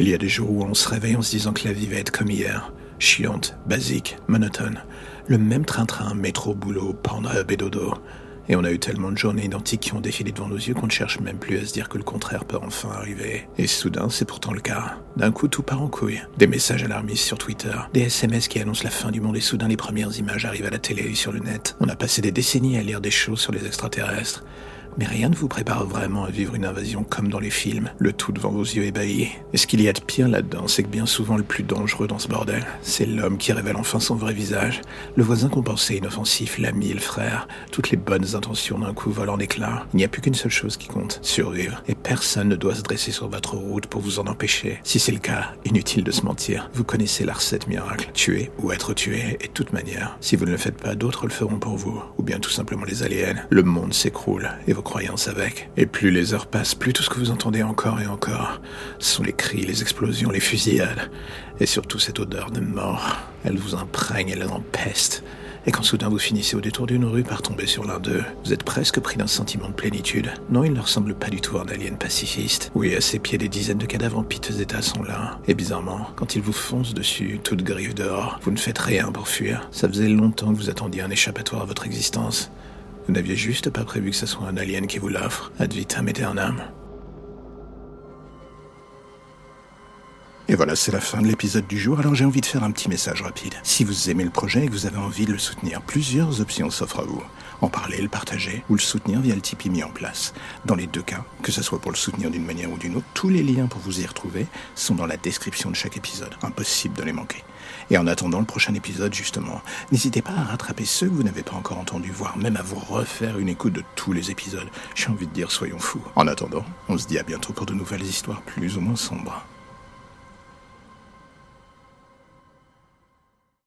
Il y a des jours où on se réveille en se disant que la vie va être comme hier. Chiante, basique, monotone. Le même train-train, métro, boulot, Pornhub et dodo. Et on a eu tellement de journées identiques qui ont défilé devant nos yeux qu'on ne cherche même plus à se dire que le contraire peut enfin arriver. Et soudain, c'est pourtant le cas. D'un coup, tout part en couille. Des messages alarmistes sur Twitter, des SMS qui annoncent la fin du monde et soudain les premières images arrivent à la télé et sur le net. On a passé des décennies à lire des choses sur les extraterrestres. Mais rien ne vous prépare vraiment à vivre une invasion comme dans les films, le tout devant vos yeux ébahis. Et ce qu'il y a de pire là-dedans, c'est que bien souvent le plus dangereux dans ce bordel, c'est l'homme qui révèle enfin son vrai visage. Le voisin qu'on pensait inoffensif, l'ami, le frère, toutes les bonnes intentions d'un coup volent en éclats. Il n'y a plus qu'une seule chose qui compte, survivre. Et personne ne doit se dresser sur votre route pour vous en empêcher. Si c'est le cas, inutile de se mentir. Vous connaissez la recette miracle. Tuer ou être tué, et de toute manière. Si vous ne le faites pas, d'autres le feront pour vous. Ou bien tout simplement les aliens. Le monde s'écroule, et vos croyance avec. Et plus les heures passent, plus tout ce que vous entendez encore et encore sont les cris, les explosions, les fusillades. Et surtout cette odeur de mort. Elle vous imprègne, elle empeste. Et quand soudain vous finissez au détour d'une rue par tomber sur l'un d'eux, vous êtes presque pris d'un sentiment de plénitude. Non, il ne ressemble pas du tout à un alien pacifiste. Oui, à ses pieds, des dizaines de cadavres en piteux état sont là. Et bizarrement, quand il vous fonce dessus, toute griffe dehors, vous ne faites rien pour fuir. Ça faisait longtemps que vous attendiez un échappatoire à votre existence. Vous n'aviez juste pas prévu que ce soit un alien qui vous l'offre, ad vitam aeternam. Et voilà, c'est la fin de l'épisode du jour, alors j'ai envie de faire un petit message rapide. Si vous aimez le projet et que vous avez envie de le soutenir, plusieurs options s'offrent à vous. En parler, le partager ou le soutenir via le Tipeee mis en place. Dans les deux cas, que ce soit pour le soutenir d'une manière ou d'une autre, tous les liens pour vous y retrouver sont dans la description de chaque épisode. Impossible de les manquer. Et en attendant le prochain épisode, justement, n'hésitez pas à rattraper ceux que vous n'avez pas encore entendus, voire même à vous refaire une écoute de tous les épisodes. J'ai envie de dire, soyons fous. En attendant, on se dit à bientôt pour de nouvelles histoires plus ou moins sombres.